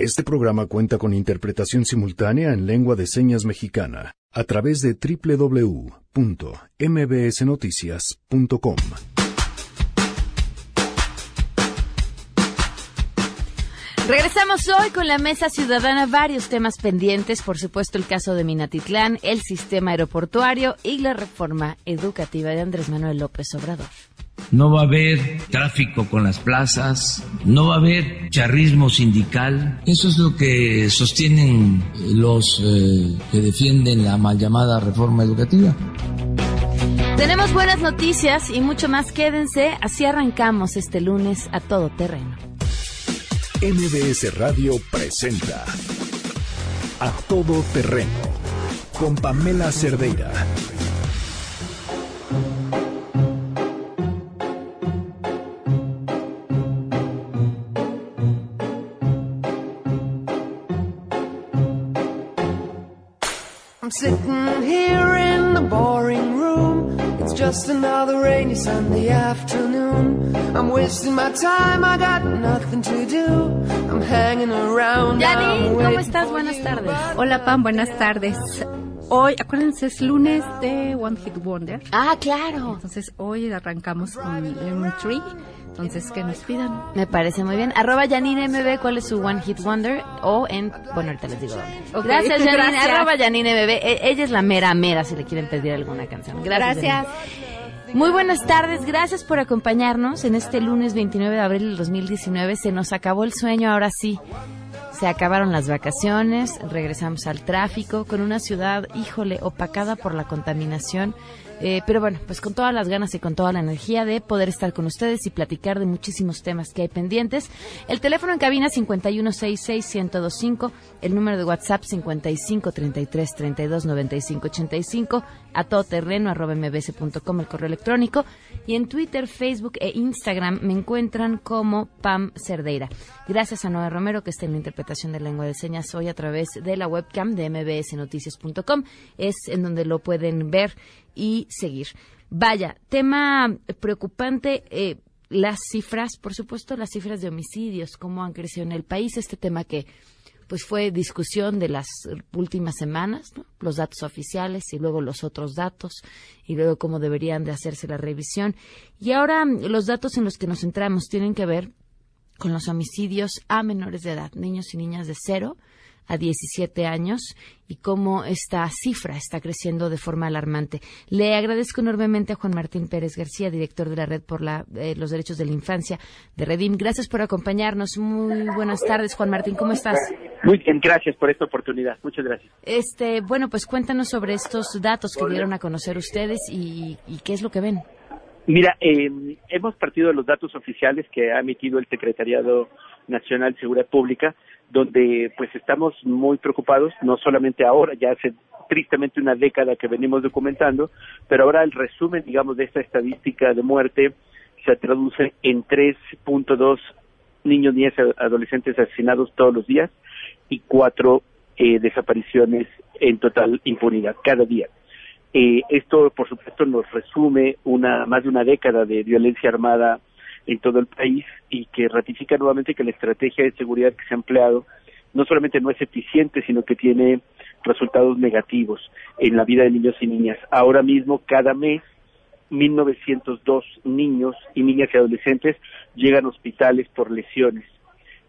Este programa cuenta con interpretación simultánea en lengua de señas mexicana a través de www.mbsnoticias.com. Regresamos hoy con la Mesa Ciudadana, varios temas pendientes, por supuesto el caso de Minatitlán, el sistema aeroportuario y la reforma educativa de Andrés Manuel López Obrador. No va a haber tráfico con las plazas, no va a haber charrismo sindical. Eso es lo que sostienen los eh, que defienden la mal llamada reforma educativa. Tenemos buenas noticias y mucho más. Quédense, así arrancamos este lunes a todo terreno. MBS Radio presenta A Todo Terreno con Pamela Cerdeira. I'm sitting here in the boring room. It's just another rainy Sunday afternoon. I'm wasting my time, I got nothing to do. I'm hanging around. Janine, ¿cómo estás? Buenas tardes. Hola Pam, buenas tardes. Hoy, acuérdense, es lunes de One Hit Wonder. Ah, claro. Entonces hoy arrancamos con Lemon Tree. Entonces, que nos pidan. Me parece muy bien. Arroba Janine MB, ¿cuál es su One Hit Wonder? O en, bueno, ahorita les digo dónde. Ok, Gracias, Janine. gracias. Arroba Janine MB. E- ella es la mera mera si le quieren pedir alguna canción. Gracias. Gracias. Muy buenas tardes, gracias por acompañarnos en este lunes 29 de abril del 2019. Se nos acabó el sueño, ahora sí. Se acabaron las vacaciones, regresamos al tráfico con una ciudad, híjole, opacada por la contaminación. Eh, pero bueno, pues con todas las ganas y con toda la energía de poder estar con ustedes y platicar de muchísimos temas que hay pendientes. El teléfono en cabina 5166125, el número de WhatsApp 5533329585, a todoterreno arroba mbs.com, el correo electrónico y en Twitter, Facebook e Instagram me encuentran como Pam Cerdeira. Gracias a Noé Romero que está en la interpretación de lengua de señas hoy a través de la webcam de mbsnoticias.com. Es en donde lo pueden ver y seguir. Vaya, tema preocupante. eh, las cifras, por supuesto, las cifras de homicidios, cómo han crecido en el país, este tema que pues fue discusión de las últimas semanas, ¿no? los datos oficiales y luego los otros datos y luego cómo deberían de hacerse la revisión. Y ahora los datos en los que nos centramos tienen que ver con los homicidios a menores de edad, niños y niñas de 0 a 17 años y cómo esta cifra está creciendo de forma alarmante. Le agradezco enormemente a Juan Martín Pérez García, director de la Red por la, eh, los Derechos de la Infancia de Redim. Gracias por acompañarnos. Muy buenas tardes, Juan Martín. ¿Cómo estás? Muy bien, gracias por esta oportunidad. Muchas gracias. Este, bueno, pues cuéntanos sobre estos datos que dieron a conocer ustedes y, y qué es lo que ven. Mira, eh, hemos partido de los datos oficiales que ha emitido el Secretariado Nacional de Seguridad Pública, donde pues estamos muy preocupados, no solamente ahora, ya hace tristemente una década que venimos documentando, pero ahora el resumen, digamos, de esta estadística de muerte se traduce en 3.2 niños, niñas y adolescentes asesinados todos los días y cuatro eh, desapariciones en total impunidad cada día. Eh, esto, por supuesto, nos resume una más de una década de violencia armada en todo el país y que ratifica nuevamente que la estrategia de seguridad que se ha empleado no solamente no es eficiente, sino que tiene resultados negativos en la vida de niños y niñas. Ahora mismo, cada mes, 1.902 niños y niñas y adolescentes llegan a hospitales por lesiones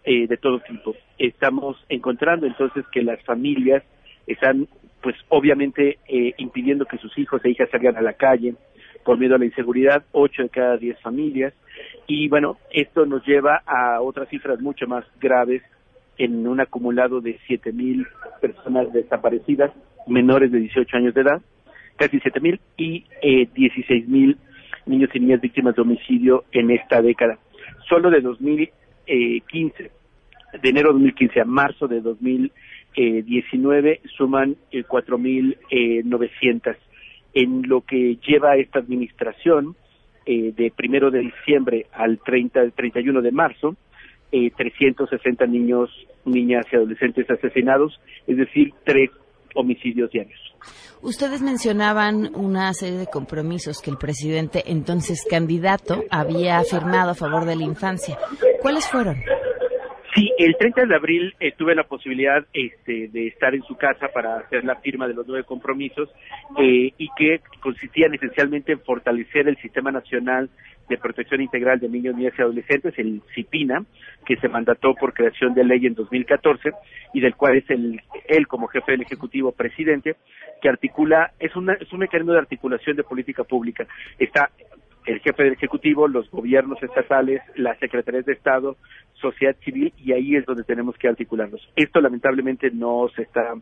eh, de todo tipo. Estamos encontrando entonces que las familias están, pues obviamente, eh, impidiendo que sus hijos e hijas salgan a la calle por miedo a la inseguridad, ocho de cada diez familias. Y bueno, esto nos lleva a otras cifras mucho más graves en un acumulado de 7.000 personas desaparecidas, menores de 18 años de edad, casi 7.000, y eh, 16.000 niños y niñas víctimas de homicidio en esta década. Solo de 2015, de enero de 2015 a marzo de 2019, suman eh, 4.900. En lo que lleva esta administración, eh, de primero de diciembre al 30, 31 de marzo, eh, 360 niños, niñas y adolescentes asesinados, es decir, tres homicidios diarios. Ustedes mencionaban una serie de compromisos que el presidente, entonces candidato, había firmado a favor de la infancia. ¿Cuáles fueron? Sí, el 30 de abril eh, tuve la posibilidad este, de estar en su casa para hacer la firma de los nueve compromisos eh, y que consistían esencialmente en fortalecer el Sistema Nacional de Protección Integral de Niños, Niñas y Adolescentes, el CIPINA, que se mandató por creación de ley en 2014 y del cual es el, él como jefe del Ejecutivo presidente, que articula, es, una, es un mecanismo de articulación de política pública. Está el jefe del Ejecutivo, los gobiernos estatales, las secretarías de Estado, sociedad civil, y ahí es donde tenemos que articularnos. Esto lamentablemente no se está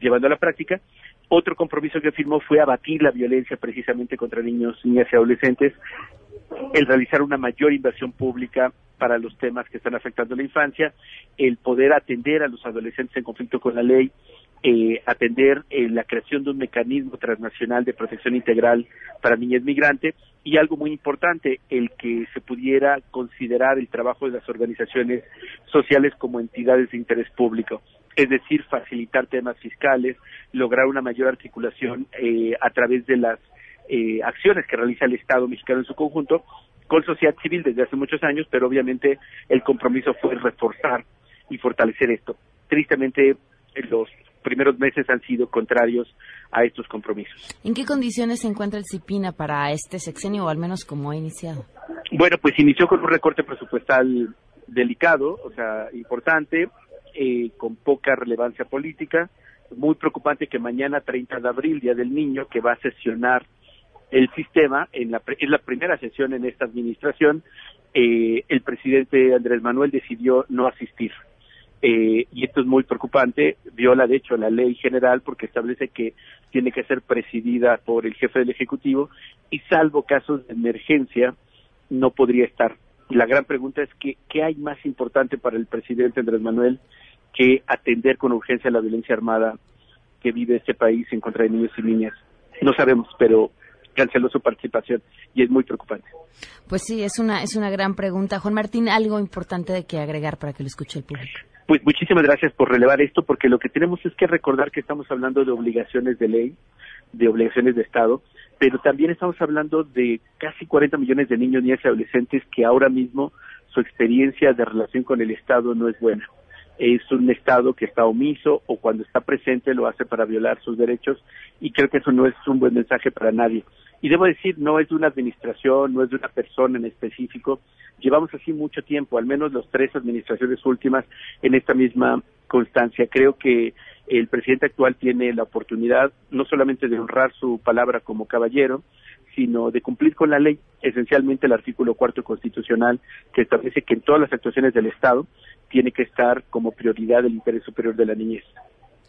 llevando a la práctica. Otro compromiso que firmó fue abatir la violencia precisamente contra niños, niñas y adolescentes, el realizar una mayor inversión pública para los temas que están afectando a la infancia, el poder atender a los adolescentes en conflicto con la ley, eh, atender eh, la creación de un mecanismo transnacional de protección integral para niñas migrantes y algo muy importante, el que se pudiera considerar el trabajo de las organizaciones sociales como entidades de interés público, es decir, facilitar temas fiscales, lograr una mayor articulación eh, a través de las eh, acciones que realiza el Estado mexicano en su conjunto con sociedad civil desde hace muchos años, pero obviamente el compromiso fue reforzar y fortalecer esto. Tristemente, los primeros meses han sido contrarios a estos compromisos. ¿En qué condiciones se encuentra el CIPINA para este sexenio o al menos como ha iniciado? Bueno, pues inició con un recorte presupuestal delicado, o sea, importante, eh, con poca relevancia política. Muy preocupante que mañana, 30 de abril, Día del Niño, que va a sesionar el sistema, en la, es la primera sesión en esta administración, eh, el presidente Andrés Manuel decidió no asistir. Eh, y esto es muy preocupante, viola de hecho la ley general porque establece que tiene que ser presidida por el jefe del Ejecutivo y salvo casos de emergencia no podría estar. La gran pregunta es que, ¿qué hay más importante para el presidente Andrés Manuel que atender con urgencia la violencia armada que vive este país en contra de niños y niñas? No sabemos, pero canceló su participación y es muy preocupante. Pues sí, es una, es una gran pregunta. Juan Martín, algo importante de que agregar para que lo escuche el público. Pues muchísimas gracias por relevar esto, porque lo que tenemos es que recordar que estamos hablando de obligaciones de ley, de obligaciones de Estado, pero también estamos hablando de casi 40 millones de niños, niñas y adolescentes que ahora mismo su experiencia de relación con el Estado no es buena. Es un Estado que está omiso o cuando está presente lo hace para violar sus derechos y creo que eso no es un buen mensaje para nadie. Y debo decir, no es de una administración, no es de una persona en específico. Llevamos así mucho tiempo, al menos las tres administraciones últimas, en esta misma constancia. Creo que el presidente actual tiene la oportunidad no solamente de honrar su palabra como caballero, sino de cumplir con la ley, esencialmente el artículo cuarto constitucional que establece que en todas las actuaciones del Estado tiene que estar como prioridad el interés superior de la niñez.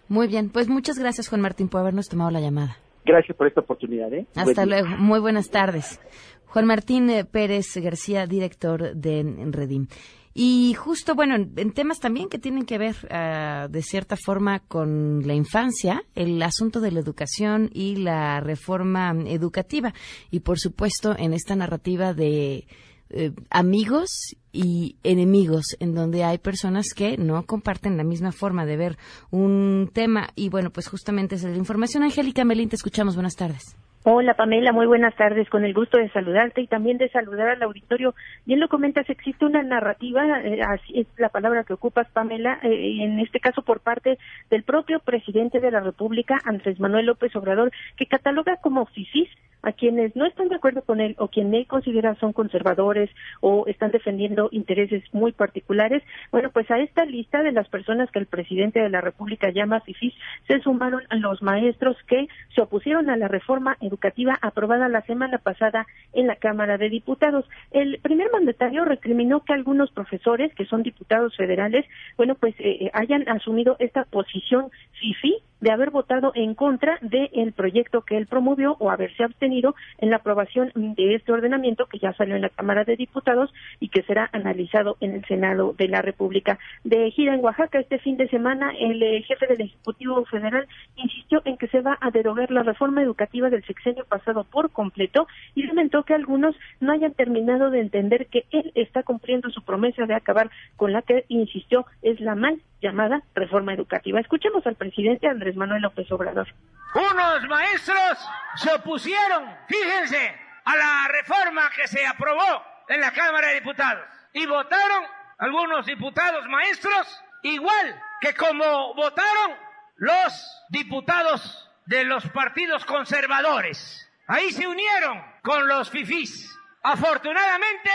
Muy bien, pues muchas gracias Juan Martín por habernos tomado la llamada. Gracias por esta oportunidad. ¿eh? Hasta luego. Muy buenas tardes. Juan Martín eh, Pérez García, director de Redim. Y justo, bueno, en, temas también que tienen que ver uh, de cierta forma con la infancia, el asunto de la educación y la reforma educativa. Y por supuesto, en esta narrativa de eh, amigos y enemigos, en donde hay personas que no comparten la misma forma de ver un tema. Y bueno, pues justamente es la información. Angélica Melín, te escuchamos. Buenas tardes. Hola Pamela, muy buenas tardes. Con el gusto de saludarte y también de saludar al auditorio. Bien lo comentas, existe una narrativa, eh, así es la palabra que ocupas Pamela, eh, en este caso por parte del propio presidente de la República, Andrés Manuel López Obrador, que cataloga como FIFIs a quienes no están de acuerdo con él o quien él considera son conservadores o están defendiendo intereses muy particulares. Bueno, pues a esta lista de las personas que el presidente de la República llama FIFIs se sumaron los maestros que se opusieron a la reforma educativa aprobada la semana pasada en la Cámara de Diputados. El primer mandatario recriminó que algunos profesores, que son diputados federales, bueno, pues eh, eh, hayan asumido esta posición FIFI de haber votado en contra del proyecto que él promovió o haberse abstenido en la aprobación de este ordenamiento que ya salió en la Cámara de Diputados y que será analizado en el Senado de la República. De gira en Oaxaca este fin de semana, el eh, jefe del Ejecutivo Federal insistió en que se va a derogar la reforma educativa del sexenio pasado por completo y lamentó que algunos no hayan terminado de entender que él está cumpliendo su promesa de acabar con la que insistió es la mal llamada reforma educativa. Escuchemos al presidente Andrés Manuel López Obrador. Unos maestros se opusieron, fíjense, a la reforma que se aprobó en la Cámara de Diputados y votaron algunos diputados maestros, igual que como votaron los diputados de los partidos conservadores. Ahí se unieron con los fifís. Afortunadamente,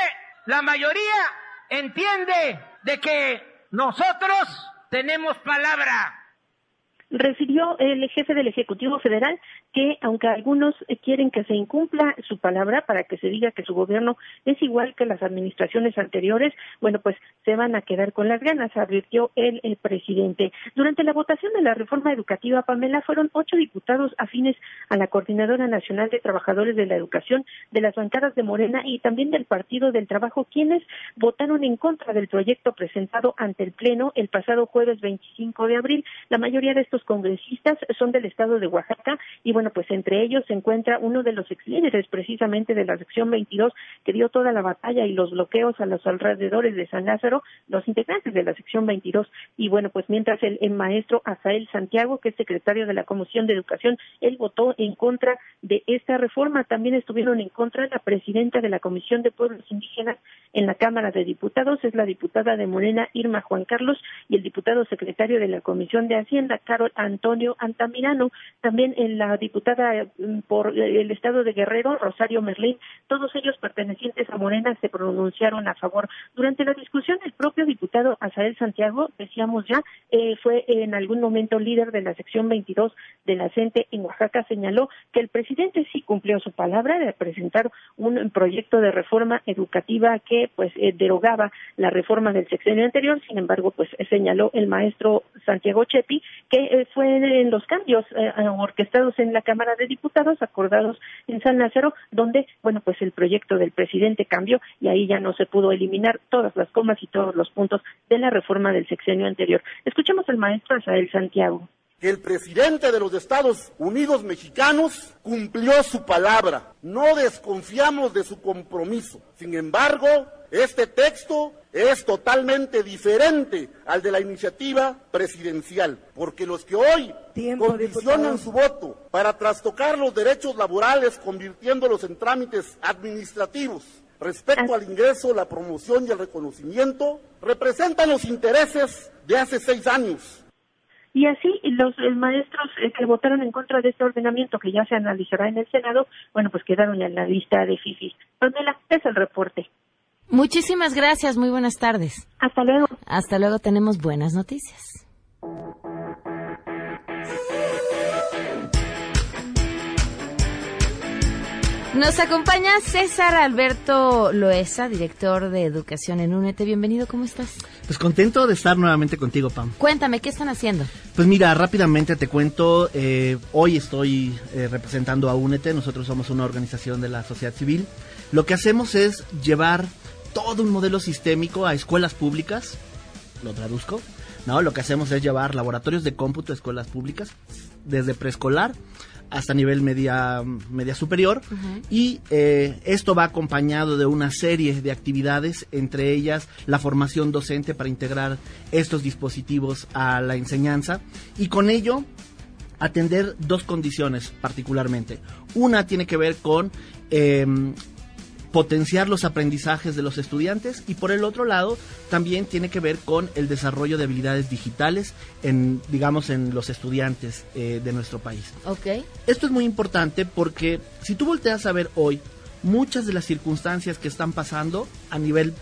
la mayoría entiende de que nosotros tenemos palabra. Refirió el jefe del Ejecutivo Federal que, aunque algunos quieren que se incumpla su palabra para que se diga que su gobierno es igual que las administraciones anteriores, bueno, pues se van a quedar con las ganas, advirtió el, el presidente. Durante la votación de la reforma educativa, Pamela, fueron ocho diputados afines a la Coordinadora Nacional de Trabajadores de la Educación, de las bancadas de Morena y también del Partido del Trabajo, quienes votaron en contra del proyecto presentado ante el Pleno el pasado jueves 25 de abril. La mayoría de estos congresistas son del estado de Oaxaca y bueno, pues entre ellos se encuentra uno de los ex líderes precisamente de la sección 22 que dio toda la batalla y los bloqueos a los alrededores de San Lázaro, los integrantes de la sección 22 y bueno, pues mientras el, el maestro Azael Santiago, que es secretario de la Comisión de Educación, él votó en contra de esta reforma, también estuvieron en contra la presidenta de la Comisión de Pueblos Indígenas en la Cámara de Diputados, es la diputada de Morena Irma Juan Carlos y el diputado secretario de la Comisión de Hacienda, Carol Antonio Antamirano, también en la diputada mm, por el estado de Guerrero, Rosario Merlín, todos ellos pertenecientes a Morena se pronunciaron a favor. Durante la discusión, el propio diputado Azael Santiago, decíamos ya, eh, fue en algún momento líder de la sección 22 de la CENTE en Oaxaca, señaló que el presidente sí cumplió su palabra de presentar un proyecto de reforma educativa que pues eh, derogaba la reforma del sexenio anterior, sin embargo, pues señaló el maestro Santiago Chepi que eh, fue en los cambios eh, orquestados en la Cámara de Diputados, acordados en San Lázaro, donde, bueno, pues el proyecto del presidente cambió y ahí ya no se pudo eliminar todas las comas y todos los puntos de la reforma del sexenio anterior. Escuchemos al maestro Asael Santiago el presidente de los Estados Unidos mexicanos cumplió su palabra. No desconfiamos de su compromiso. Sin embargo, este texto es totalmente diferente al de la iniciativa presidencial, porque los que hoy condicionan su voto para trastocar los derechos laborales, convirtiéndolos en trámites administrativos, respecto al ingreso, la promoción y el reconocimiento, representan los intereses de hace seis años y así los maestros eh, que votaron en contra de este ordenamiento que ya se analizará en el Senado, bueno, pues quedaron en la lista de FIFIs. Pamela, es el reporte. Muchísimas gracias, muy buenas tardes. Hasta luego. Hasta luego, tenemos buenas noticias. Nos acompaña César Alberto Loesa, director de Educación en UNET. Bienvenido, ¿cómo estás? Pues contento de estar nuevamente contigo, Pam. Cuéntame, ¿qué están haciendo? Pues mira, rápidamente te cuento, eh, hoy estoy eh, representando a UNET, nosotros somos una organización de la sociedad civil. Lo que hacemos es llevar todo un modelo sistémico a escuelas públicas, lo traduzco, ¿no? Lo que hacemos es llevar laboratorios de cómputo a escuelas públicas, desde preescolar hasta nivel media, media superior. Y eh, esto va acompañado de una serie de actividades, entre ellas la formación docente para integrar estos dispositivos a la enseñanza. Y con ello atender dos condiciones particularmente. Una tiene que ver con em, potenciar los aprendizajes de los estudiantes y por el otro lado también tiene que ver con el desarrollo de habilidades digitales en digamos en los estudiantes eh, de nuestro país. Okay. Esto es muy importante porque si tú volteas a ver hoy muchas de las circunstancias que están pasando a nivel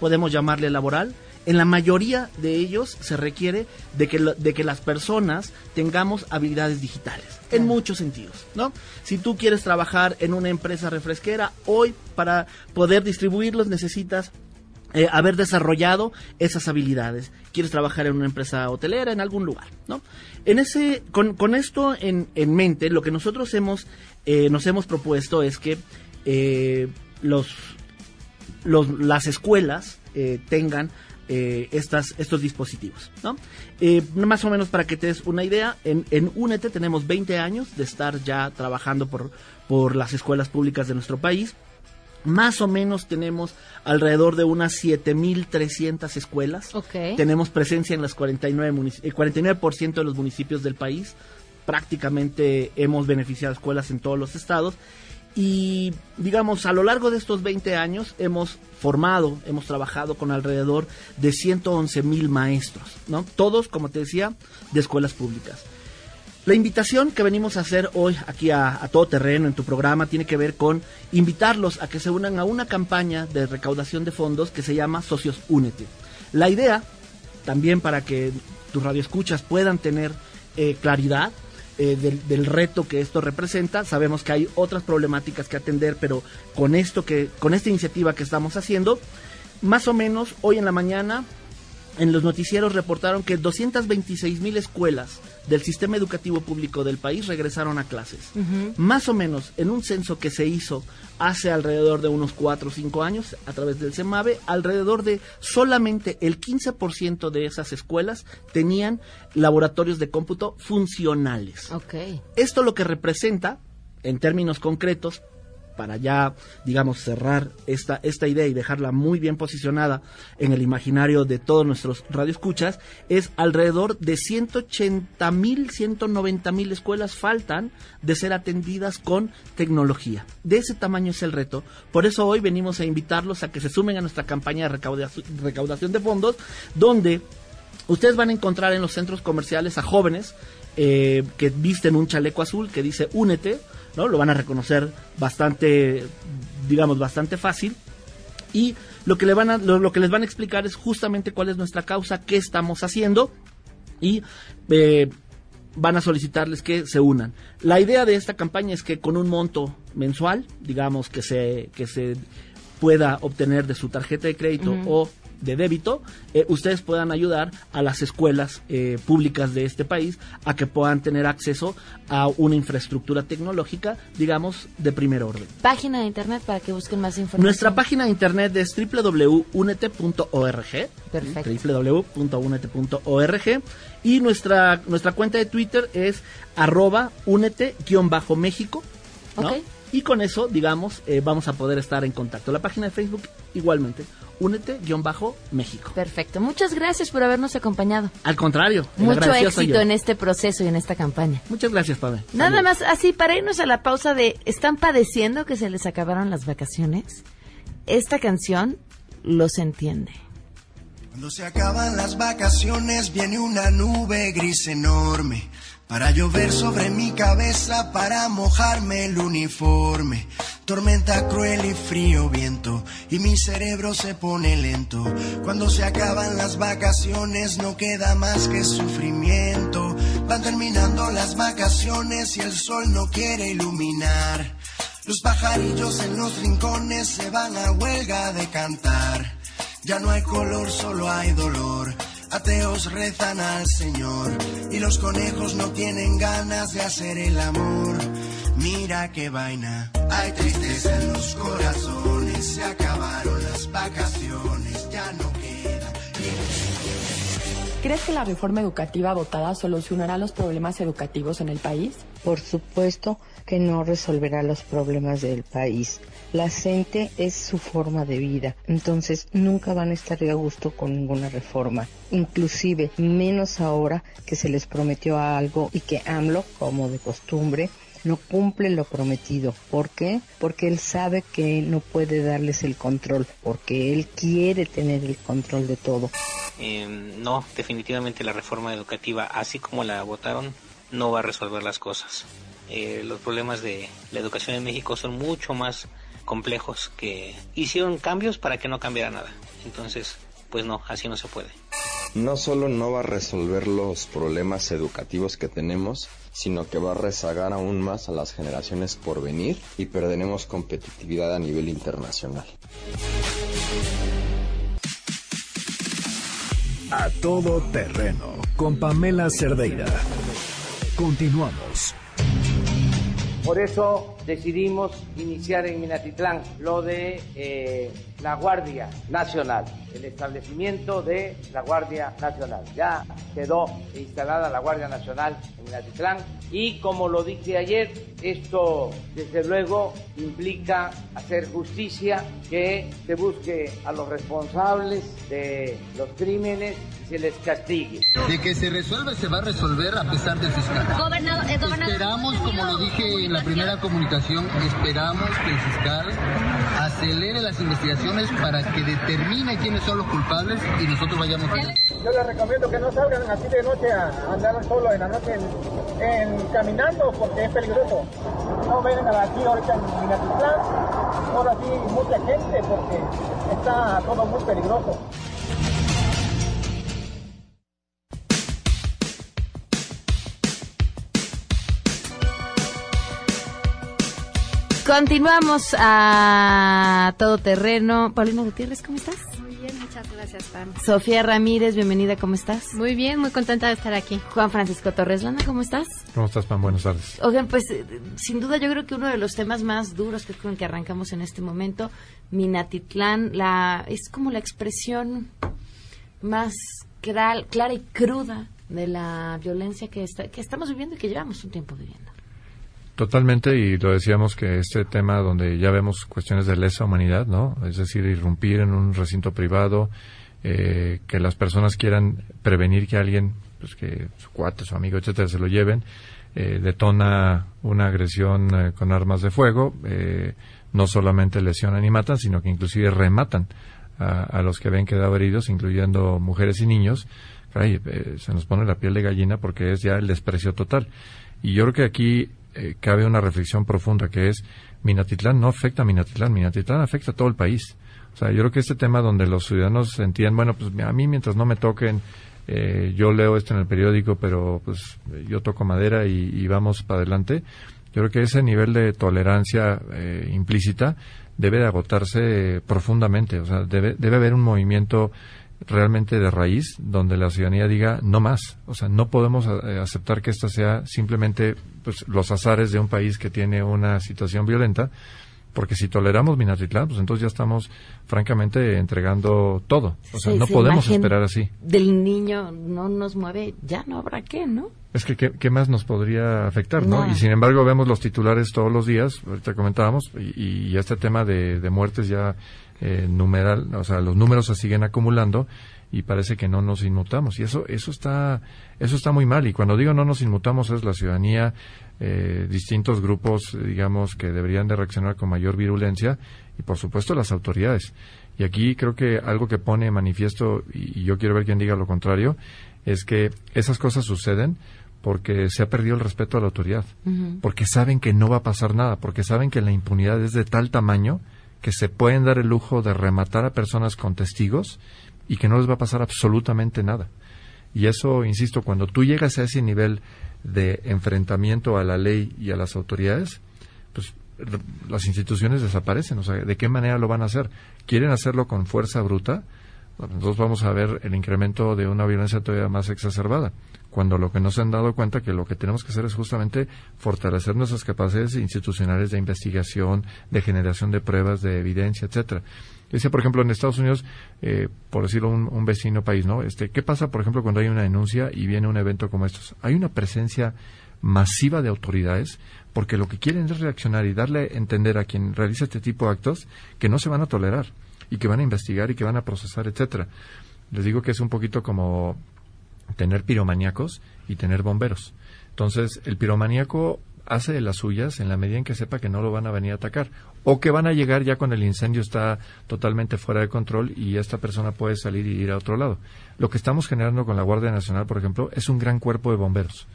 podemos llamarle laboral en la mayoría de ellos se requiere de que, de que las personas tengamos habilidades digitales, en muchos sentidos, ¿no? Si tú quieres trabajar en una empresa refresquera, hoy para poder distribuirlos necesitas eh, haber desarrollado esas habilidades. Quieres trabajar en una empresa hotelera, en algún lugar, ¿no? En ese, con, con esto en, en, mente, lo que nosotros hemos, eh, nos hemos propuesto es que eh, los, los, las escuelas tengan eh, estas, estos dispositivos. ¿no? Eh, más o menos para que te des una idea, en, en UNET tenemos 20 años de estar ya trabajando por, por las escuelas públicas de nuestro país. Más o menos tenemos alrededor de unas 7.300 escuelas. Tenemos presencia en las 49, el 49% de los municipios del país. Prácticamente hemos beneficiado escuelas en todos los estados. Y digamos, a lo largo de estos 20 años hemos formado, hemos trabajado con alrededor de 111 mil maestros, ¿no? Todos, como te decía, de escuelas públicas. La invitación que venimos a hacer hoy aquí a, Todo Terreno en tu programa tiene que ver con invitarlos a que se unan a una campaña de recaudación de fondos que se llama Socios Únete. La idea, también para que tus radioescuchas puedan tener eh, claridad, eh, del, del, reto que esto representa. Sabemos que hay otras problemáticas que atender, pero con esto que, con esta iniciativa que estamos haciendo, más o menos hoy en la mañana en los noticieros reportaron que 226 mil escuelas del sistema educativo público del país regresaron a clases. Uh -huh. Más o menos en un censo que se hizo hace alrededor de unos 4 o 5 años a través del CEMAVE, alrededor de solamente el 15% de esas escuelas tenían laboratorios de cómputo funcionales. Okay. Esto lo que representa, en términos concretos, para ya, digamos, cerrar esta, esta idea y dejarla muy bien posicionada en el imaginario de todos nuestros radioescuchas, es alrededor de 180 mil, 190 mil escuelas faltan de ser atendidas con tecnología. De ese tamaño es el reto. Por eso hoy venimos a invitarlos a que se sumen a nuestra campaña de recaudación, de fondos, donde ustedes van a encontrar en los centros comerciales a jóvenes eh, que visten un chaleco azul que dice únete, ¿no? Lo van a reconocer bastante, digamos, bastante fácil. Y lo que, le van a, lo, lo, que les van a explicar es justamente cuál es nuestra causa, qué estamos haciendo y eh, van a solicitarles que se unan. La idea de esta campaña es que con un monto mensual, digamos, que se, que se pueda obtener de su tarjeta de crédito uh -huh. o de débito, eh, ustedes puedan ayudar a las escuelas eh, públicas de este país a que puedan tener acceso a una infraestructura tecnológica, digamos, de primer orden. Página de internet para que busquen más información. Nuestra página de internet es www.unete.org. Perfecto. www.unete.org. Y nuestra, nuestra cuenta de Twitter es arroba unete-méxico. ¿no? Okay. Y con eso, digamos, eh, vamos a poder estar en contacto. La página de Facebook, igualmente, únete-méxico. Perfecto. Muchas gracias por habernos acompañado. Al contrario. Mucho éxito en este proceso y en esta campaña. Muchas gracias, Pablo. Nada Salud. más, así, para irnos a la pausa de ¿Están padeciendo que se les acabaron las vacaciones? Esta canción los entiende. Cuando se acaban las vacaciones viene una nube gris enorme para llover sobre mi cabeza, para mojarme el uniforme. Tormenta cruel y frío viento, y mi cerebro se pone lento. Cuando se acaban las vacaciones no queda más que sufrimiento. Van terminando las vacaciones y el sol no quiere iluminar. Los pajarillos en los rincones se van a huelga de cantar. Ya no hay color, solo hay dolor. Ateos rezan al Señor y los conejos no tienen ganas de hacer el amor. Mira qué vaina, hay tristeza en los corazones, se acabaron las vacaciones, ya no queda. ¿Crees que la reforma educativa votada solucionará los problemas educativos en el país? Por supuesto que no resolverá los problemas del país. La gente es su forma de vida, entonces nunca van a estar a gusto con ninguna reforma, inclusive menos ahora que se les prometió algo y que AMLO, como de costumbre, no cumple lo prometido. ¿Por qué? Porque él sabe que no puede darles el control, porque él quiere tener el control de todo. Eh, no, definitivamente la reforma educativa, así como la votaron, no va a resolver las cosas. Eh, los problemas de la educación en México son mucho más complejos que hicieron cambios para que no cambiara nada. Entonces, pues no, así no se puede. No solo no va a resolver los problemas educativos que tenemos, sino que va a rezagar aún más a las generaciones por venir y perderemos competitividad a nivel internacional. A todo terreno con Pamela Cerdeira. Continuamos. Por eso decidimos iniciar en Minatitlán lo de eh, la Guardia Nacional, el establecimiento de la Guardia Nacional. Ya quedó instalada la Guardia Nacional en Minatitlán y como lo dije ayer, esto desde luego implica hacer justicia, que se busque a los responsables de los crímenes se les castigue. De que se resuelve, se va a resolver a pesar del fiscal. Gobernador, eh, gobernador. Esperamos, como lo dije en la primera comunicación, esperamos que el fiscal acelere las investigaciones para que determine quiénes son los culpables y nosotros vayamos a... Yo les recomiendo que no salgan así de noche a andar solo en la noche en, en caminando porque es peligroso. No vengan aquí ahorita en Minatitlán, ahora sí mucha gente porque está todo muy peligroso. Continuamos a todo terreno. Paulina Gutiérrez, ¿cómo estás? Muy bien, muchas gracias, Pam. Sofía Ramírez, bienvenida, ¿cómo estás? Muy bien, muy contenta de estar aquí. Juan Francisco Torres Landa, ¿cómo estás? ¿Cómo estás, Pam? Buenas tardes. Oigan, pues eh, sin duda yo creo que uno de los temas más duros que es con el que arrancamos en este momento, Minatitlán, la, es como la expresión más clara, clara y cruda de la violencia que, está, que estamos viviendo y que llevamos un tiempo viviendo. Totalmente, y lo decíamos que este tema donde ya vemos cuestiones de lesa humanidad, ¿no? Es decir, irrumpir en un recinto privado, eh, que las personas quieran prevenir que alguien, pues que su cuate, su amigo, etcétera, se lo lleven, eh, detona una agresión eh, con armas de fuego, eh, no solamente lesionan y matan, sino que inclusive rematan a, a los que ven quedado heridos, incluyendo mujeres y niños. Se nos pone la piel de gallina porque es ya el desprecio total. Y yo creo que aquí eh, cabe una reflexión profunda que es Minatitlán no afecta a Minatitlán, Minatitlán afecta a todo el país. O sea, yo creo que este tema donde los ciudadanos sentían, bueno, pues a mí mientras no me toquen, eh, yo leo esto en el periódico, pero pues yo toco madera y, vamos para adelante. Yo creo que ese nivel de tolerancia eh, implícita debe de agotarse profundamente. O sea, debe, debe haber un movimiento realmente de raíz donde la ciudadanía diga no más. O sea, no podemos eh, aceptar que esta sea simplemente pues, los azares de un país que tiene una situación violenta, porque si toleramos Minatitlán, pues entonces ya estamos francamente entregando todo. O sea, Sí, no podemos esperar así. Del niño no nos mueve, ya no habrá qué, ¿no? Es que, ¿qué, qué más nos podría afectar, no? Y sin embargo vemos los titulares todos los días, ahorita comentábamos, y, y este tema de, de muertes ya eh, numeral, o sea, los números se siguen acumulando y parece que no nos inmutamos. Y eso, eso está, eso está muy mal. Y cuando digo no nos inmutamos es la ciudadanía, eh, distintos grupos, digamos, que deberían de reaccionar con mayor virulencia y por supuesto las autoridades. Y aquí creo que algo que pone manifiesto, y, y yo quiero ver quién diga lo contrario, es que esas cosas suceden porque se ha perdido el respeto a la autoridad, porque saben que no va a pasar nada, porque saben que la impunidad es de tal tamaño que se pueden dar el lujo de rematar a personas con testigos y que no les va a pasar absolutamente nada. Y eso, insisto, cuando tú llegas a ese nivel de enfrentamiento a la ley y a las autoridades, pues las instituciones desaparecen. O sea, ¿de qué manera lo van a hacer? ¿Quieren hacerlo con fuerza bruta? Entonces vamos a ver el incremento de una violencia todavía más exacerbada. Cuando lo que no se han dado cuenta que lo que tenemos que hacer es justamente fortalecer nuestras capacidades institucionales de investigación, de generación de pruebas, de evidencia, etcétera. Dice, por ejemplo, en Estados Unidos, eh, por decirlo un, un vecino país, ¿no? Este, ¿qué pasa, por ejemplo, cuando hay una denuncia y viene un evento como estos? Hay una presencia masiva de autoridades porque lo que quieren es reaccionar y darle a entender a quien realiza este tipo de actos que no se van a tolerar y que van a investigar y que van a procesar, etcétera. Les digo que es un poquito como tener piromaníacos y tener bomberos. Entonces, el piromaníaco hace de las suyas en la medida en que sepa que no lo van a venir a atacar o que van a llegar ya cuando el incendio está totalmente fuera de control y esta persona puede salir y ir a otro lado. Lo que estamos generando con la Guardia Nacional, por ejemplo, es un gran cuerpo de bomberos.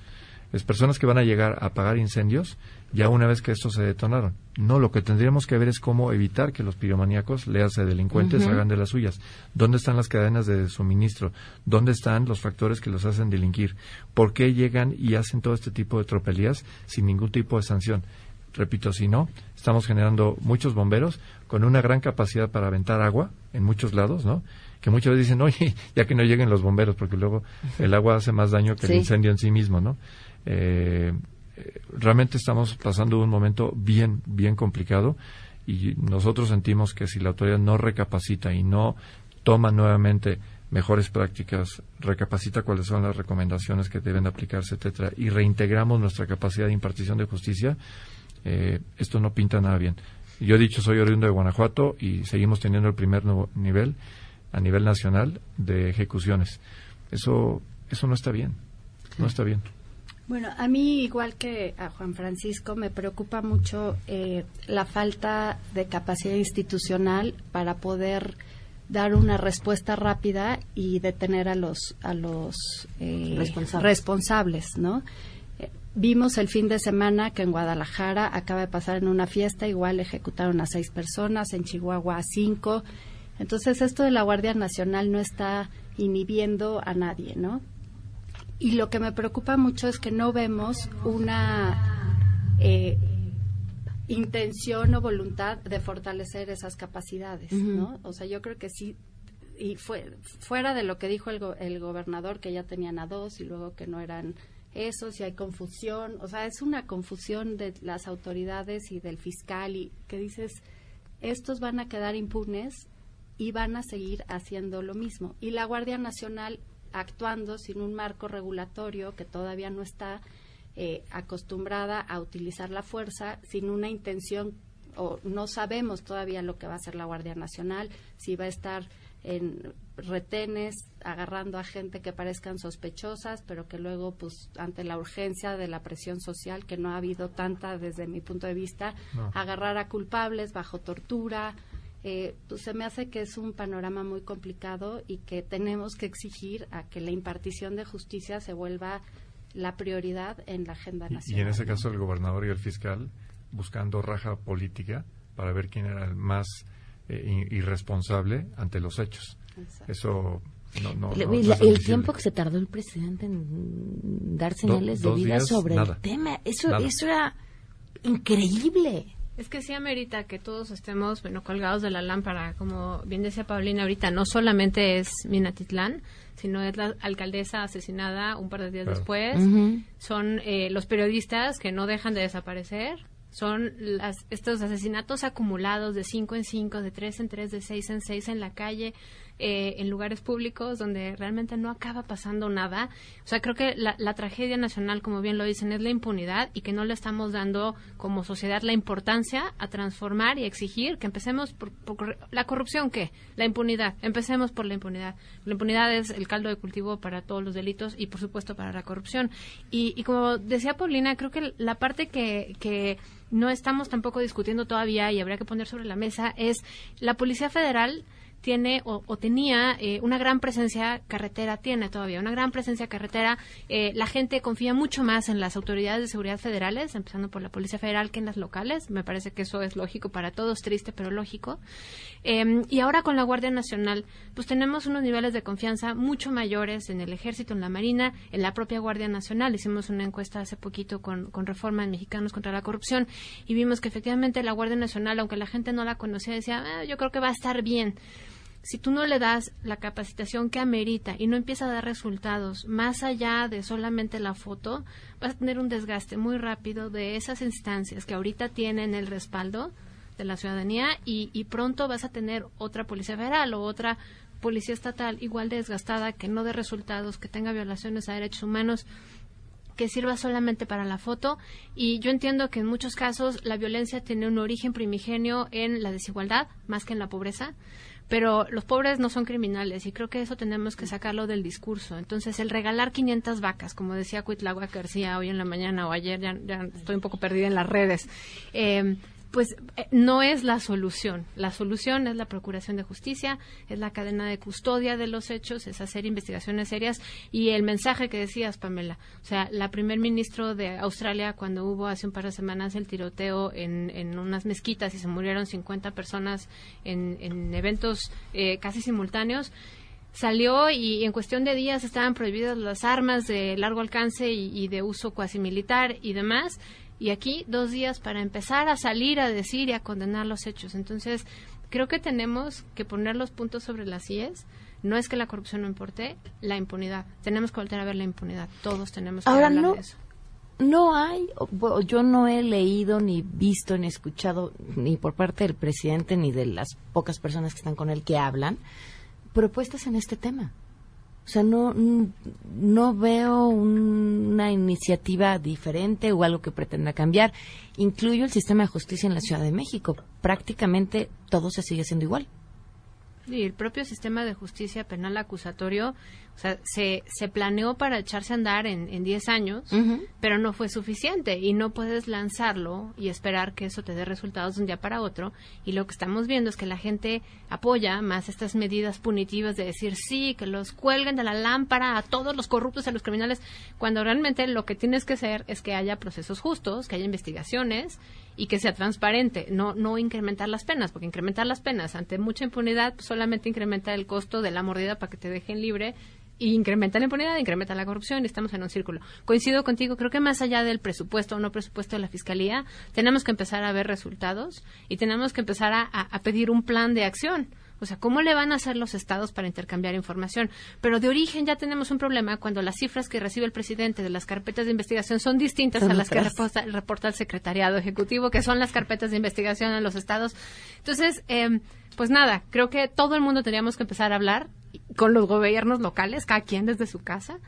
Es personas que van a llegar a apagar incendios ya una vez que estos se detonaron. No, lo que tendríamos que ver es cómo evitar que los piromaníacos, léase delincuentes, Ujú. hagan de las suyas. ¿Dónde están las cadenas de suministro? ¿Dónde están los factores que los hacen delinquir? ¿Por qué llegan y hacen todo este tipo de tropelías sin ningún tipo de sanción? Repito, si no, estamos generando muchos bomberos con una gran capacidad para aventar agua en muchos lados, ¿no? Que muchas veces dicen, oye, ya que no lleguen los bomberos, porque luego el agua hace más daño que Sí. el incendio en sí mismo, ¿no? Eh, realmente estamos pasando un momento bien, bien complicado y nosotros sentimos que si la autoridad no recapacita y no toma nuevamente mejores prácticas, recapacita cuáles son las recomendaciones que deben aplicarse, etcétera, y reintegramos nuestra capacidad de impartición de justicia, eh, esto no pinta nada bien. Yo he dicho, soy oriundo de Guanajuato y seguimos teniendo el primer nuevo nivel a nivel nacional de ejecuciones. Eso, eso no está bien. No está bien. Bueno, a mí, igual que a Juan Francisco, me preocupa mucho eh, la falta de capacidad institucional para poder dar una respuesta rápida y detener a los a los eh, Responsables. responsables, ¿no? Eh, Vimos el fin de semana que en Guadalajara acaba de pasar en una fiesta, igual ejecutaron a seis personas, en Chihuahua a cinco. Entonces esto de la Guardia Nacional no está inhibiendo a nadie, ¿no? Y lo que me preocupa mucho es que no vemos una eh, intención o voluntad de fortalecer esas capacidades, ¿no? O sea, yo creo que sí, y fue, fuera de lo que dijo el, go- el gobernador, que ya tenían a dos y luego que no eran esos, y hay confusión, o sea, es una confusión de las autoridades y del fiscal, y que dices, estos van a quedar impunes y van a seguir haciendo lo mismo. Y la Guardia Nacional actuando sin un marco regulatorio que todavía no está eh, acostumbrada a utilizar la fuerza, sin una intención, o no sabemos todavía lo que va a hacer la Guardia Nacional, si va a estar en retenes agarrando a gente que parezcan sospechosas, pero que luego, pues, ante la urgencia de la presión social, que no ha habido tanta desde mi punto de vista, No. agarrar a culpables bajo tortura, eh, pues se me hace que es un panorama muy complicado y que tenemos que exigir a que la impartición de justicia se vuelva la prioridad en la agenda Y, y nacional. en ese caso el gobernador y el fiscal buscando raja política para ver quién era el más eh, irresponsable ante los hechos. Exacto. Eso no, no, no- y no la- es el tiempo que se tardó el presidente en dar señales de vida días, sobre nada. el tema, eso, Nada. eso era increíble. Es que sí amerita que todos estemos, bueno, colgados de la lámpara, como bien decía Paulina ahorita, no solamente es Minatitlán, sino es la alcaldesa asesinada un par de días Claro. después, son eh, los periodistas que no dejan de desaparecer, son las, estos asesinatos acumulados de cinco en cinco, de tres en tres, de seis en seis en la calle, eh, en lugares públicos donde realmente no acaba pasando nada. O sea, creo que la, tragedia nacional, como bien lo dicen, es la impunidad y que no le estamos dando como sociedad la importancia a transformar y exigir que empecemos por, por la corrupción, ¿qué? La impunidad. Empecemos por la impunidad. La impunidad es el caldo de cultivo para todos los delitos y, por supuesto, para la corrupción. Y, y como decía Paulina, creo que la parte que, que no estamos tampoco discutiendo todavía y habría que poner sobre la mesa es la Policía Federal tiene o, tenía eh, una gran presencia carretera, tiene todavía una gran presencia carretera. Eh, la gente confía mucho más en las autoridades de seguridad federales, empezando por la Policía Federal, que en las locales. Me parece que eso es lógico para todos, triste, pero lógico. Eh, y ahora con la Guardia Nacional, pues tenemos unos niveles de confianza mucho mayores en el Ejército, en la Marina, en la propia Guardia Nacional. Hicimos una encuesta hace poquito con, con Reforma en Mexicanos contra la Corrupción y vimos que efectivamente la Guardia Nacional, aunque la gente no la conocía, decía, "Ah, yo creo que va a estar bien si tú no le das la capacitación que amerita y no empieza a dar resultados más allá de solamente la foto, vas a tener un desgaste muy rápido de esas instancias que ahorita tienen el respaldo de la ciudadanía y, pronto vas a tener otra policía federal o otra policía estatal igual de desgastada que no dé resultados, que tenga violaciones a derechos humanos que sirva solamente para la foto. Y yo entiendo que en muchos casos la violencia tiene un origen primigenio en la desigualdad más que en la pobreza, pero los pobres no son criminales y creo que eso tenemos que sacarlo del discurso. Entonces, el regalar 500 vacas, como decía Cuitlagua García hoy en la mañana o ayer, ya, ya estoy un poco perdida en las redes, eh, pues eh, no es la solución. La solución es la procuración de justicia, es la cadena de custodia de los hechos, es hacer investigaciones serias y el mensaje que decías, Pamela. O sea, la primer ministro de Australia, cuando hubo hace un par de semanas el tiroteo en, en unas mezquitas y se murieron 50 personas en, en eventos eh, casi simultáneos, salió y en cuestión de días estaban prohibidas las armas de largo alcance y, y de uso cuasi militar y demás. Y aquí dos días para empezar a salir a decir y a condenar los hechos. Entonces, creo que tenemos que poner los puntos sobre las IES. No es que la corrupción no importe, la impunidad. Tenemos que volver a ver la impunidad. Todos tenemos que Ahora hablar no, de eso. no hay, yo no he leído, ni visto, ni escuchado, ni por parte del presidente, ni de las pocas personas que están con él que hablan, propuestas en este tema. O sea, no, no veo una iniciativa diferente o algo que pretenda cambiar. Incluyo el sistema de justicia en la Ciudad de México. Prácticamente todo se sigue siendo igual. Y el propio sistema de justicia penal acusatorio, o sea, se, se planeó para echarse a andar en, en 10 años, pero no fue suficiente y no puedes lanzarlo y esperar que eso te dé resultados de un día para otro. Y lo que estamos viendo es que la gente apoya más estas medidas punitivas de decir sí, que los cuelguen de la lámpara a todos los corruptos, a los criminales, cuando realmente lo que tienes que hacer es que haya procesos justos, que haya investigaciones y que sea transparente, no, no incrementar las penas, porque incrementar las penas ante mucha impunidad pues, solamente incrementa el costo de la mordida para que te dejen libre y incrementa la impunidad, incrementa la corrupción y estamos en un círculo. Coincido contigo, creo que más allá del presupuesto o no presupuesto de la Fiscalía, tenemos que empezar a ver resultados y tenemos que empezar a, a pedir un plan de acción. O sea, ¿cómo le van a hacer los estados para intercambiar información? Pero de origen ya tenemos un problema cuando las cifras que recibe el presidente de las carpetas de investigación son distintas Son a las que reporta, reporta el secretariado ejecutivo, que son las carpetas de investigación en los estados. Entonces, eh, pues nada, creo que todo el mundo tendríamos que empezar a hablar con los gobiernos locales, cada quien desde su casa,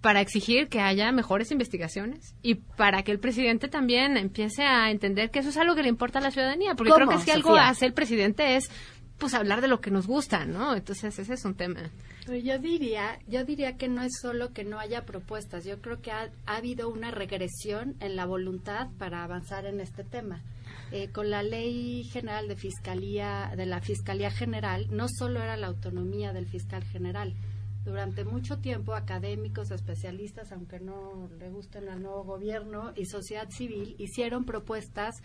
para exigir que haya mejores investigaciones y para que el presidente también empiece a entender que eso es algo que le importa a la ciudadanía, porque creo ¿Cómo, que si algo Sofía? hace el presidente es pues hablar de lo que nos gusta, ¿no? Entonces ese es un tema. Pero yo diría, yo diría que no es solo que no haya propuestas, yo creo que ha, ha habido una regresión en la voluntad para avanzar en este tema. Eh, con la ley general de fiscalía, de la fiscalía general, no solo era la autonomía del fiscal general. Durante mucho tiempo, académicos, especialistas, aunque no le gusten al nuevo gobierno y sociedad civil, hicieron propuestas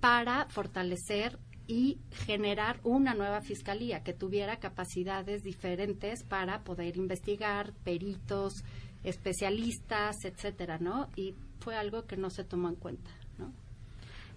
para fortalecer y generar una nueva fiscalía que tuviera capacidades diferentes para poder investigar peritos, especialistas, etcétera, ¿no? Y fue algo que no se tomó en cuenta, ¿no?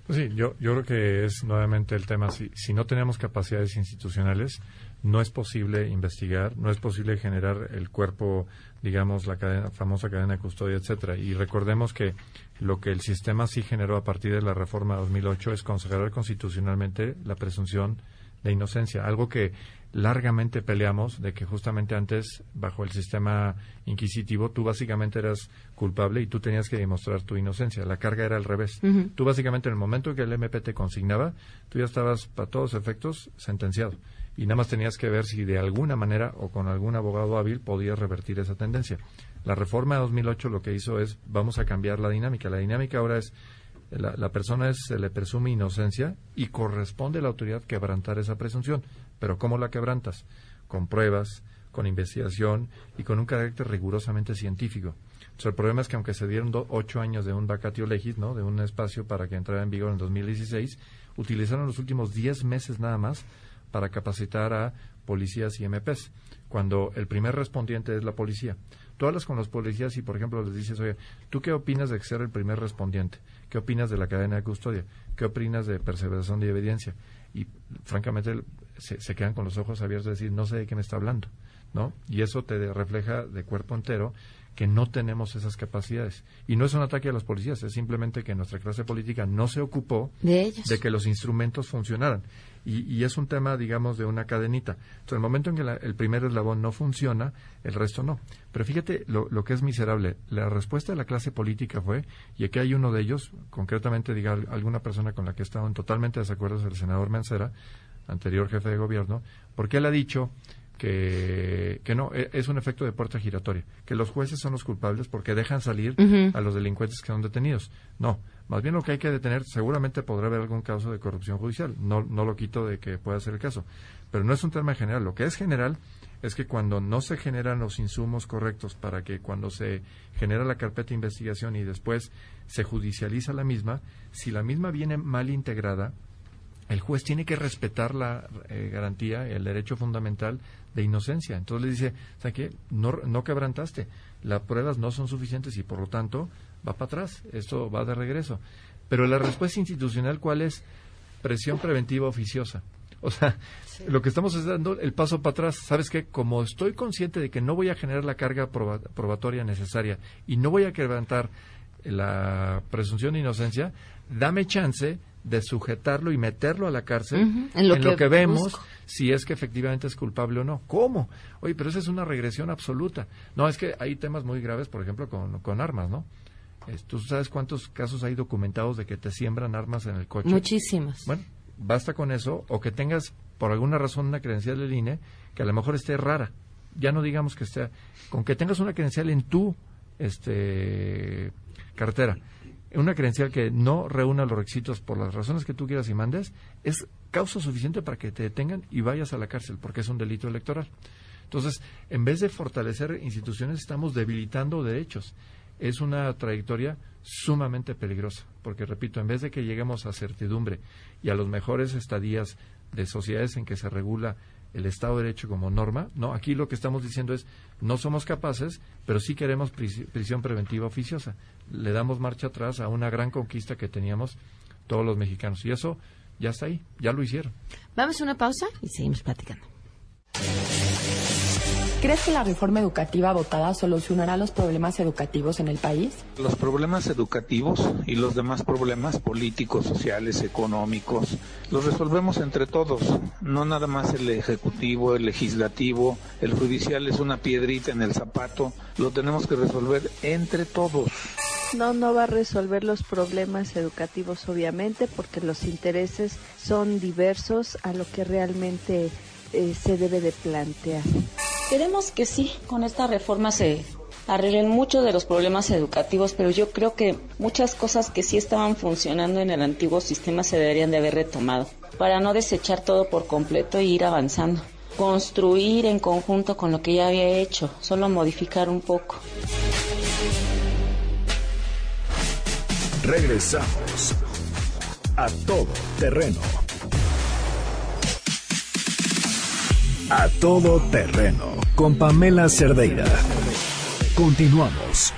Pues sí, yo, yo creo que es nuevamente el tema, si, si no tenemos capacidades institucionales, no es posible investigar, no es posible generar el cuerpo, digamos, la cadena, famosa cadena de custodia, etcétera. Y recordemos que lo que el sistema sí generó a partir de la reforma de 2008 es consagrar constitucionalmente la presunción de inocencia, algo que largamente peleamos de que justamente antes, bajo el sistema inquisitivo, tú básicamente eras culpable y tú tenías que demostrar tu inocencia. La carga era al revés. Tú básicamente en el momento que el MP te consignaba, tú ya estabas, para todos efectos, sentenciado. Y nada más tenías que ver si de alguna manera o con algún abogado hábil podías revertir esa tendencia. La reforma de 2008 lo que hizo es, vamos a cambiar la dinámica. La dinámica ahora es, la, persona se le presume inocencia y corresponde a la autoridad quebrantar esa presunción. Pero ¿cómo la quebrantas? Con pruebas, con investigación y con un carácter rigurosamente científico. Entonces, el problema es que aunque se dieron do- ocho años de un vacatio legis, ¿no? de un espacio para que entrara en vigor en 2016, utilizaron los últimos diez meses nada más para capacitar a policías y MPs, cuando el primer respondiente es la policía. Tú hablas con los policías y, por ejemplo, les dices, oye, ¿tú qué opinas de ser el primer respondiente? ¿Qué opinas de la cadena de custodia? ¿Qué opinas de perseveración de evidencia? Y, francamente, se, se quedan con los ojos abiertos de decir, no sé de qué me está hablando, ¿no? Y eso te refleja de cuerpo entero que no tenemos esas capacidades. Y no es un ataque a los policías, es simplemente que nuestra clase política no se ocupó De ellos. de que los instrumentos funcionaran. Y, y es un tema, digamos, de una cadenita. Entonces, el momento en que la- el primer eslabón no funciona, el resto no. Pero fíjate lo, lo que es miserable. La respuesta de la clase política fue, y aquí hay uno de ellos, concretamente, diga, al- alguna persona con la que en totalmente desacuerdo, es el senador Mancera, anterior jefe de gobierno, porque él ha dicho que, que no, e- es un efecto de puerta giratoria, que los jueces son los culpables porque dejan salir a los delincuentes que son detenidos. No, más bien lo que hay que detener, seguramente podrá haber algún caso de corrupción judicial, no, no lo quito de que pueda ser el caso, pero no es un tema general, lo que es general es que cuando no se generan los insumos correctos para que cuando se genera la carpeta de investigación y después se judicializa la misma, si la misma viene mal integrada, el juez tiene que respetar la eh, garantía, el derecho fundamental de inocencia. Entonces le dice, ¿sabes qué? No, no quebrantaste, las pruebas no son suficientes y por lo tanto va para atrás, esto va de regreso. Pero la respuesta institucional, ¿cuál es? Presión preventiva oficiosa. O sea, lo que estamos es dando el paso para atrás. ¿Sabes qué? Como estoy consciente de que no voy a generar la carga proba- probatoria necesaria y no voy a quebrantar la presunción de inocencia, dame chance de sujetarlo y meterlo a la cárcel en lo que que vemos busco. si es que efectivamente es culpable o no. ¿Cómo? Oye, pero esa es una regresión absoluta. No, es que hay temas muy graves, por ejemplo, con, con armas, ¿no? ¿Tú sabes cuántos casos hay documentados de que te siembran armas en el coche? Muchísimos. Bueno, basta con eso o que tengas por alguna razón una credencial del INE que a lo mejor esté rara. Ya no digamos que esté, con que tengas una credencial en tu este, cartera, una credencial que no reúna los requisitos por las razones que tú quieras y mandes, es causa suficiente para que te detengan y vayas a la cárcel, porque es un delito electoral. Entonces, en vez de fortalecer instituciones, estamos debilitando derechos. Es una trayectoria sumamente peligrosa, porque repito, en vez de que lleguemos a certidumbre y a los mejores estadías de sociedades en que se regula el Estado de Derecho como norma, no, aquí lo que estamos diciendo es no somos capaces, pero sí queremos prisión preventiva oficiosa. Le damos marcha atrás a una gran conquista que teníamos todos los mexicanos y eso ya está ahí, ya lo hicieron. Vamos a una pausa y seguimos platicando. ¿Crees que la reforma educativa votada solucionará los problemas educativos en el país? Los problemas educativos y los demás problemas políticos, sociales, económicos, los resolvemos entre todos, no nada más el ejecutivo, el legislativo, el judicial es una piedrita en el zapato, lo tenemos que resolver entre todos. No, no va a resolver los problemas educativos obviamente porque los intereses son diversos a lo que realmente eh, se debe de plantear. Queremos que sí, con esta reforma se arreglen muchos de los problemas educativos, pero yo creo que muchas cosas que sí estaban funcionando en el antiguo sistema se deberían de haber retomado, para no desechar todo por completo e ir avanzando. Construir en conjunto con lo que ya había hecho, solo modificar un poco. Regresamos a todo terreno. A todo terreno con Pamela Cerdeira. Continuamos.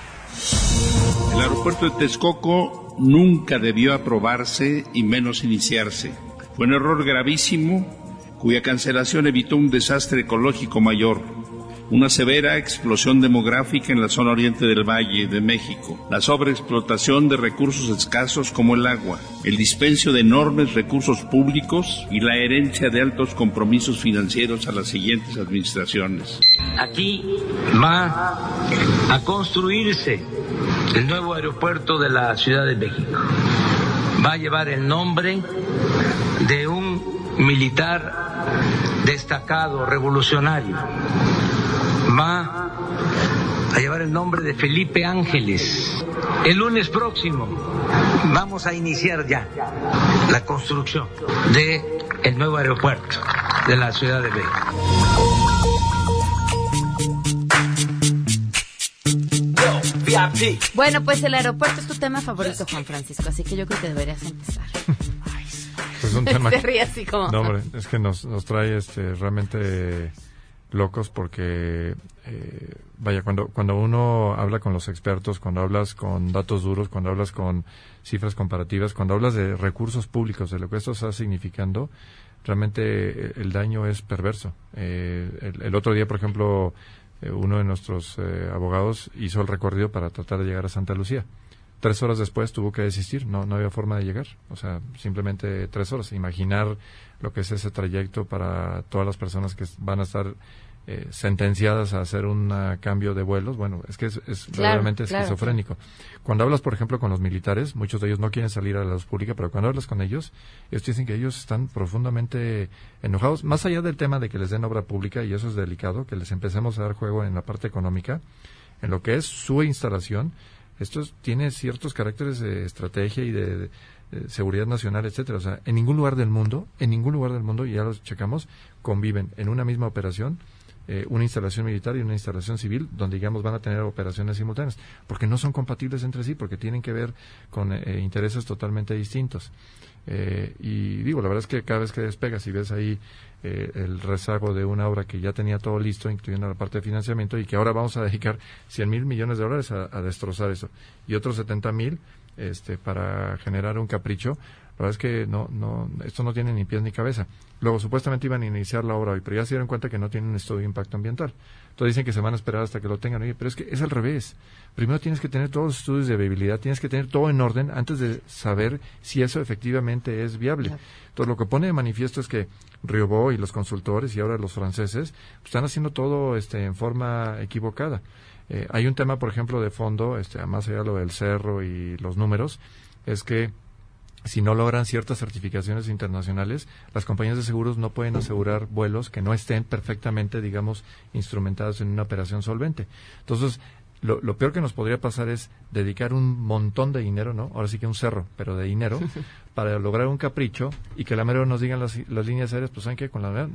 El aeropuerto de Texcoco nunca debió aprobarse y menos iniciarse. Fue un error gravísimo cuya cancelación evitó un desastre ecológico mayor una severa explosión demográfica en la zona oriente del Valle de México, la sobreexplotación de recursos escasos como el agua, el dispendio de enormes recursos públicos y la herencia de altos compromisos financieros a las siguientes administraciones. Aquí va a construirse el nuevo aeropuerto de la Ciudad de México. Va a llevar el nombre de un militar destacado, revolucionario va a llevar el nombre de Felipe Ángeles. El lunes próximo vamos a iniciar ya la construcción de el nuevo aeropuerto de la Ciudad de México. Bueno, pues el aeropuerto es tu tema favorito, Juan Francisco, así que yo creo que deberías empezar. Pues un tema ríe así como... No, hombre, es que nos, nos trae este, realmente locos porque, eh, vaya, cuando, cuando uno habla con los expertos, cuando hablas con datos duros, cuando hablas con cifras comparativas, cuando hablas de recursos públicos, de lo que esto está significando, realmente eh, el daño es perverso. Eh, el, otro día, por ejemplo, uno de nuestros abogados hizo el recorrido para tratar de llegar a Santa Lucía. Tres horas después tuvo que desistir, no, no había forma de llegar. O sea, simplemente tres horas. Imaginar lo que es ese trayecto para todas las personas que van a estar eh, sentenciadas a hacer un cambio de vuelos, bueno, es que es, es realmente esquizofrénico. Cuando hablas, por ejemplo, con los militares, muchos de ellos no quieren salir a la luz pública, pero cuando hablas con ellos, ellos dicen que ellos están profundamente enojados, más allá del tema de que les den obra pública, y eso es delicado, que les empecemos a dar juego en la parte económica, en lo que es su instalación, esto tiene ciertos caracteres de estrategia y de eh, seguridad nacional, etcétera. O sea, en ningún lugar del mundo, en ningún lugar del mundo, y ya los checamos, conviven en una misma operación eh, una instalación militar y una instalación civil, donde digamos van a tener operaciones simultáneas, porque no son compatibles entre sí, porque tienen que ver con eh, intereses totalmente distintos. y digo, la verdad es que cada vez que despegas y ves ahí el rezago de una obra que ya tenía todo listo, incluyendo la parte de financiamiento, y que ahora vamos a dedicar 100 mil millones de dólares a, a destrozar eso, y otros 70 mil este, para generar un capricho. La verdad es que no, no, esto no tiene ni pies ni cabeza. Luego, supuestamente iban a iniciar la obra hoy, pero ya se dieron cuenta que no tienen estudio de impacto ambiental. Entonces dicen que se van a esperar hasta que lo tengan. Oye, pero es que es al revés. Primero tienes que tener todos los estudios de viabilidad, tienes que tener todo en orden antes de saber si eso efectivamente es viable. Entonces, lo que pone de manifiesto es que Riobó y los consultores y ahora los franceses pues, están haciendo todo este, en forma equivocada. Eh, hay un tema, por ejemplo, de fondo, este, más allá lo del cerro y los números, es que si no logran ciertas certificaciones internacionales, las compañías de seguros no pueden asegurar vuelos que no estén perfectamente, digamos, instrumentados en una operación solvente. Entonces, lo, lo, peor que nos podría pasar es dedicar un montón de dinero, ¿no? Ahora sí que un cerro, pero de dinero, para lograr un capricho y que la mero nos digan las, las, líneas aéreas, pues saben que con la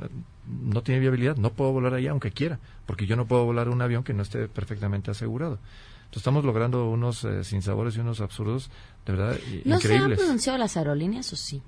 no tiene viabilidad, no puedo volar allá aunque quiera, porque yo no puedo volar un avión que no esté perfectamente asegurado. Entonces estamos logrando unos eh, sinsabores y unos absurdos de verdad ¿No increíbles. se han pronunciado las aerolíneas o sí?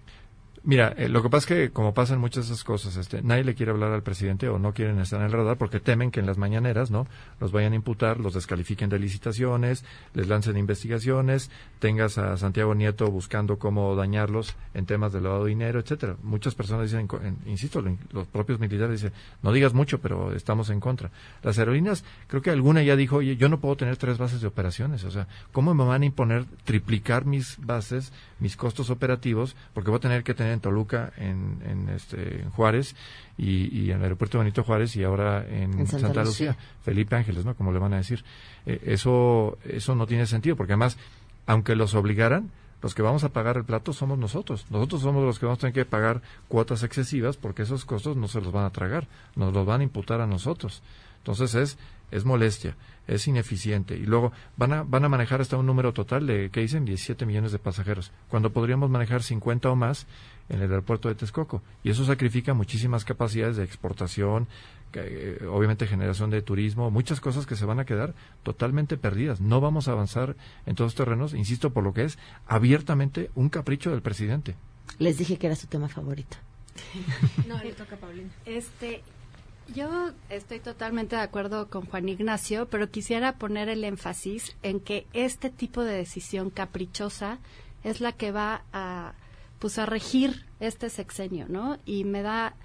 Mira, eh, lo que pasa es que como pasan muchas esas cosas, este, nadie le quiere hablar al presidente o no quieren estar en el radar porque temen que en las mañaneras, ¿no? Los vayan a imputar, los descalifiquen de licitaciones, les lancen investigaciones, tengas a Santiago Nieto buscando cómo dañarlos en temas de lavado de dinero, etcétera. Muchas personas dicen, en- insisto, lo- los propios militares dicen, no digas mucho, pero estamos en contra. Las aerolíneas, creo que alguna ya dijo, oye, yo no puedo tener tres bases de operaciones, o sea, ¿cómo me van a imponer triplicar mis bases, mis costos operativos, porque voy a tener que tener en Toluca, en, en, este, en Juárez y, y en el aeropuerto Benito Juárez y ahora en, En Santa Santa, Lucía. Lucía. Felipe Ángeles, ¿no? Como le van a decir. Eh, eso, eso no tiene sentido, porque además, aunque los obligaran, los que vamos a pagar el plato somos nosotros. Nosotros somos los que vamos a tener que pagar cuotas excesivas porque esos costos no se los van a tragar, nos los van a imputar a nosotros. Entonces es, es molestia, es ineficiente. Y luego van a, van a manejar hasta un número total de, ¿qué dicen? 17 millones de pasajeros, cuando podríamos manejar 50 o más en el aeropuerto de Texcoco. Y eso sacrifica muchísimas capacidades de exportación, que, eh, obviamente generación de turismo, muchas cosas que se van a quedar totalmente perdidas. No vamos a avanzar en todos los terrenos, insisto, por lo que es abiertamente un capricho del presidente. Les dije que era su tema favorito. No, le toca a Paulina. Este, yo estoy totalmente de acuerdo con Juan Ignacio, pero quisiera poner el énfasis en que este tipo de decisión caprichosa es la que va a, pues, a regir este sexenio, ¿no? Y me da,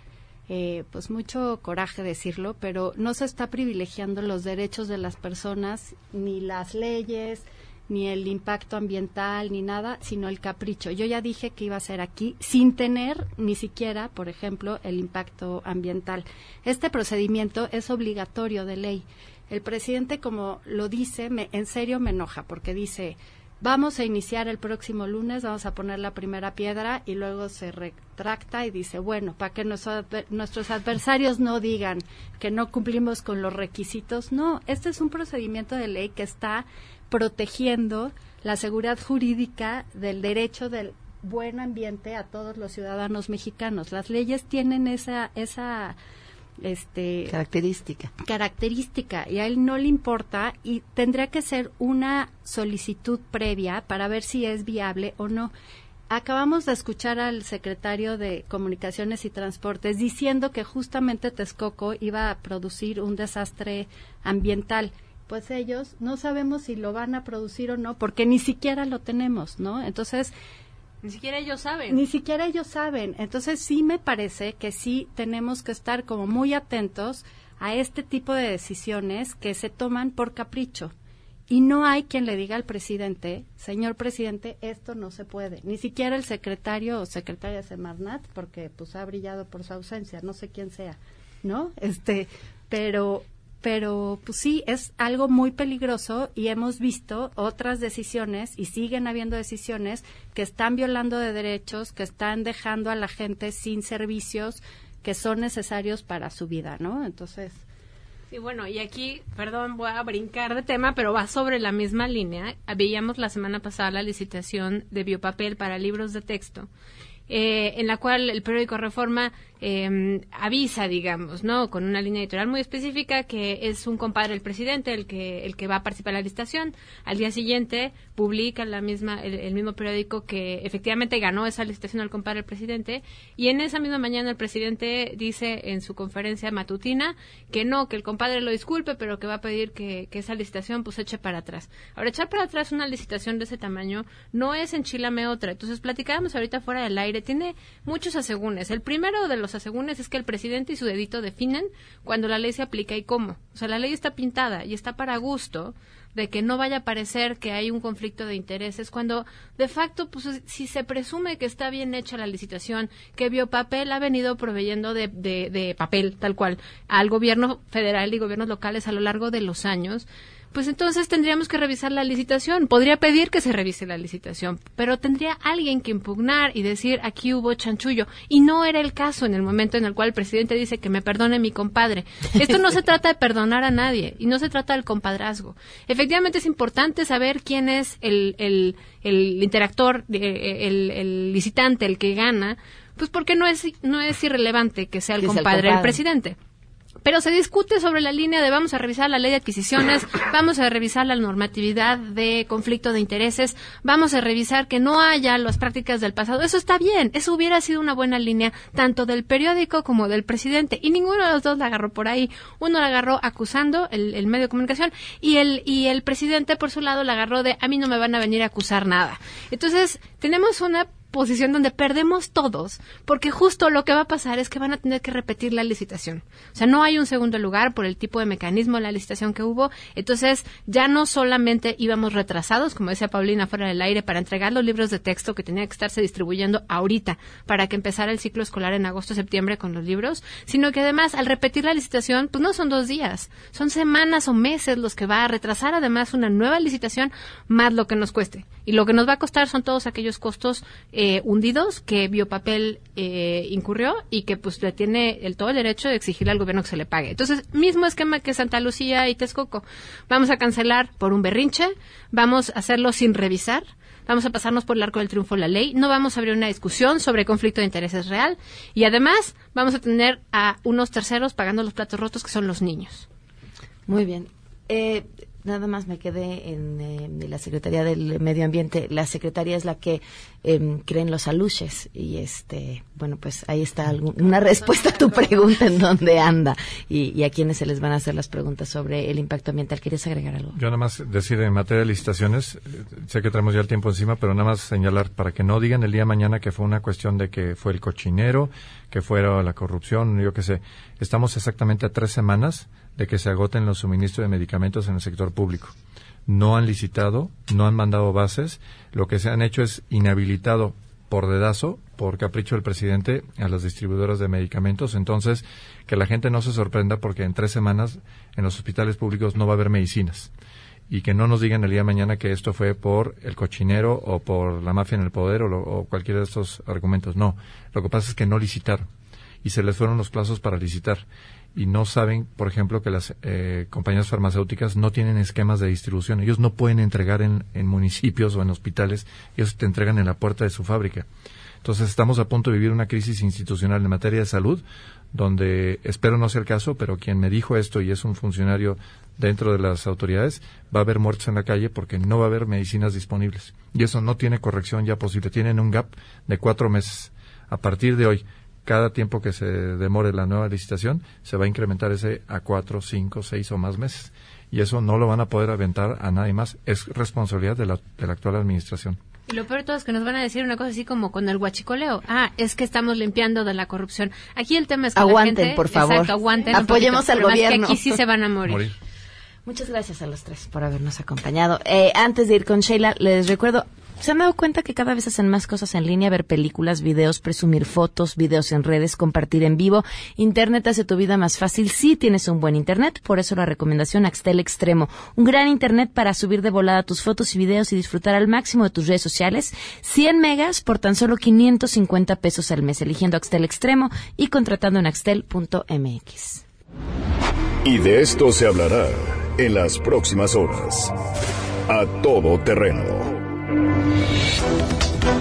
eh, pues, mucho coraje decirlo, pero no se está privilegiando los derechos de las personas, ni las leyes, ni el impacto ambiental, ni nada, sino el capricho. Yo ya dije que iba a ser aquí sin tener ni siquiera, por ejemplo, el impacto ambiental. Este procedimiento es obligatorio de ley. El presidente, como lo dice, me, en serio me enoja porque dice, vamos a iniciar el próximo lunes, vamos a poner la primera piedra y luego se retracta y dice, bueno, para que nuestro adver- nuestros adversarios no digan que no cumplimos con los requisitos. No, este es un procedimiento de ley que está protegiendo la seguridad jurídica del derecho del buen ambiente a todos los ciudadanos mexicanos. Las leyes tienen esa esa este Característica. característica y a él no le importa y tendría que ser una solicitud previa para ver si es viable o no. Acabamos de escuchar al secretario de Comunicaciones y Transportes diciendo que justamente Texcoco iba a producir un desastre ambiental. Pues ellos no sabemos si lo van a producir o no porque ni siquiera lo tenemos, ¿no? Entonces, Ni siquiera ellos saben. ni siquiera ellos saben. Entonces sí me parece que sí tenemos que estar como muy atentos a este tipo de decisiones que se toman por capricho. Y no hay quien le diga al presidente, señor presidente, esto no se puede. Ni siquiera el secretario o secretaria de Semarnat, porque pues ha brillado por su ausencia, no sé quién sea, ¿no? Este, pero pero pues sí es algo muy peligroso y hemos visto otras decisiones y siguen habiendo decisiones que están violando de derechos, que están dejando a la gente sin servicios que son necesarios para su vida, ¿no? Entonces, Sí, bueno, y aquí, perdón, voy a brincar de tema, pero va sobre la misma línea. Veíamos la semana pasada la licitación de biopapel para libros de texto, eh, en la cual el periódico Reforma eh, avisa, digamos, ¿no? Con una línea editorial muy específica que es un compadre del presidente el que, el que va a participar en la licitación. Al día siguiente publica la misma, el, el mismo periódico que efectivamente ganó esa licitación al compadre del presidente y en esa misma mañana el presidente dice en su conferencia matutina que no, que el compadre lo disculpe, pero que va a pedir que, que esa licitación pues eche para atrás. Ahora, echar para atrás una licitación de ese tamaño no es enchilame otra. Entonces, platicábamos ahorita fuera del aire, tiene muchos asegúnes. El primero de los asegúnes es que el presidente y su dedito definen cuando la ley se aplica y cómo. O sea, la ley está pintada y está para gusto de que no vaya a parecer que hay un conflicto de intereses cuando de facto pues si se presume que está bien hecha la licitación que Biopapel ha venido proveyendo de, de papel tal cual al gobierno federal y gobiernos locales a lo largo de los años pues entonces tendríamos que revisar la licitación. Podría pedir que se revise la licitación, pero tendría alguien que impugnar y decir aquí hubo chanchullo. Y no era el caso en el momento en el cual el presidente dice que me perdone mi compadre. Esto no se trata de perdonar a nadie y no se trata del compadrazgo. Efectivamente es importante saber quién es el, el, el interactor, eh, el, el licitante, el que gana, pues porque no es, no es irrelevante que sea el Que sea el compadre del compadre. presidente. Pero se discute sobre la línea de vamos a revisar la ley de adquisiciones, vamos a revisar la normatividad de conflicto de intereses, vamos a revisar que no haya las prácticas del pasado. Eso está bien, eso hubiera sido una buena línea tanto del periódico como del presidente. Y ninguno de los dos la agarró por ahí. Uno la agarró acusando, el, medio de comunicación, y el, y el presidente por su lado la agarró de a mí no me van a venir a acusar nada. Entonces, tenemos una posición donde perdemos todos, porque justo lo que va a pasar es que van a tener que repetir la licitación. O sea, no hay un segundo lugar por el tipo de mecanismo de la licitación que hubo. Entonces, ya no solamente íbamos retrasados, como decía Paulina fuera del aire, para entregar los libros de texto que tenía que estarse distribuyendo ahorita para que empezara el ciclo escolar en agosto-septiembre con los libros, sino que además, al repetir la licitación, pues no son dos días, son semanas o meses los que va a retrasar además una nueva licitación más lo que nos cueste. Y lo que nos va a costar son todos aquellos costos eh, hundidos que Biopapel eh, incurrió y que pues le tiene el todo el derecho de exigirle al gobierno que se le pague. Entonces, mismo esquema que Santa Lucía y Texcoco. Vamos a cancelar por un berrinche, vamos a hacerlo sin revisar, vamos a pasarnos por el arco del triunfo la ley, no vamos a abrir una discusión sobre conflicto de intereses real y además vamos a tener a unos terceros pagando los platos rotos que son los niños. Muy bien. Eh, nada más me quedé en, eh, de la Secretaría del Medio Ambiente. La secretaria es la que em, cree en los aluches. Y este, bueno, pues ahí está algún- una respuesta a tu pregunta en dónde anda y, y a quiénes se les van a hacer las preguntas sobre el impacto ambiental. ¿Quieres agregar algo? Yo nada más decir en materia de licitaciones, eh, sé que traemos ya el tiempo encima, pero nada más señalar para que no digan el día de mañana que fue una cuestión de que fue el cochinero, que fuera la corrupción, yo qué sé. Estamos exactamente a tres semanas de que se agoten los suministros de medicamentos en el sector público. No han licitado, no han mandado bases, lo que se han hecho es inhabilitado por dedazo, por capricho del presidente, a las distribuidoras de medicamentos. Entonces, que la gente no se sorprenda porque en tres semanas en los hospitales públicos no va a haber medicinas. Y que no nos digan el día de mañana que esto fue por el cochinero o por la mafia en el poder o, lo- o cualquiera de estos argumentos. No, lo que pasa es que no licitaron y se les fueron los plazos para licitar. Y no saben, por ejemplo, que las eh, compañías farmacéuticas no tienen esquemas de distribución. Ellos no pueden entregar en, en municipios o en hospitales, ellos te entregan en la puerta de su fábrica. Entonces estamos a punto de vivir una crisis institucional en materia de salud, donde espero no sea el caso, pero quien me dijo esto y es un funcionario dentro de las autoridades, va a haber muertos en la calle porque no va a haber medicinas disponibles. Y eso no tiene corrección ya posible. Tienen un gap de cuatro meses. A partir de hoy, cada tiempo que se demore la nueva licitación, se va a incrementar ese a cuatro, cinco, seis o más meses. Y eso no lo van a poder aventar a nadie más. Es responsabilidad de la, de la actual administración. Y lo peor de todo es que nos van a decir una cosa así como con el huachicoleo. Ah, es que estamos limpiando de la corrupción. Aquí el tema es que la Aguanten, gente- por favor. Exacto, aguanten. un Apoyemos poquito. al gobierno. Que aquí sí se van a morir. Muchas gracias a los tres por habernos acompañado. Eh, antes de ir con Sheila, les recuerdo, ¿se han dado cuenta que cada vez hacen más cosas en línea? Ver películas, videos, presumir fotos, videos en redes, compartir en vivo. Internet hace tu vida más fácil si tienes un buen Internet. Por eso la recomendación Axtel Extremo. Un gran Internet para subir de volada tus fotos y videos y disfrutar al máximo de tus redes sociales. 100 megas por tan solo 550 pesos al mes, eligiendo Axtel Extremo y contratando en axtel.mx. Y de esto se hablará en las próximas horas. A todo terreno.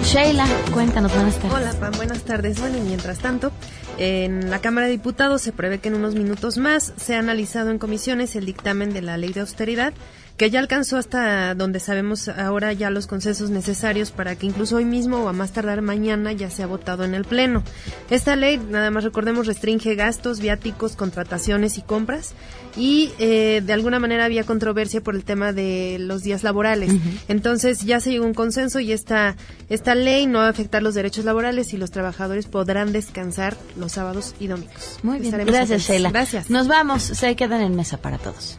Sheila, cuéntanos, buenas tardes. Hola, Pam, buenas tardes. Bueno, y mientras tanto, en la Cámara de Diputados se prevé que en unos minutos más sea analizado en comisiones el dictamen de la ley de austeridad, que ya alcanzó hasta donde sabemos ahora ya los consensos necesarios para que incluso hoy mismo o a más tardar mañana ya sea votado en el Pleno. Esta ley, nada más recordemos, restringe gastos, viáticos, contrataciones y compras y eh, de alguna manera había controversia por el tema de los días laborales. Entonces ya se llegó a un consenso y esta, esta ley no va a afectar los derechos laborales y los trabajadores podrán descansar los sábados y domingos. Muy bien, Estaremos gracias. Sheila. Gracias. Nos vamos, se quedan en mesa para todos.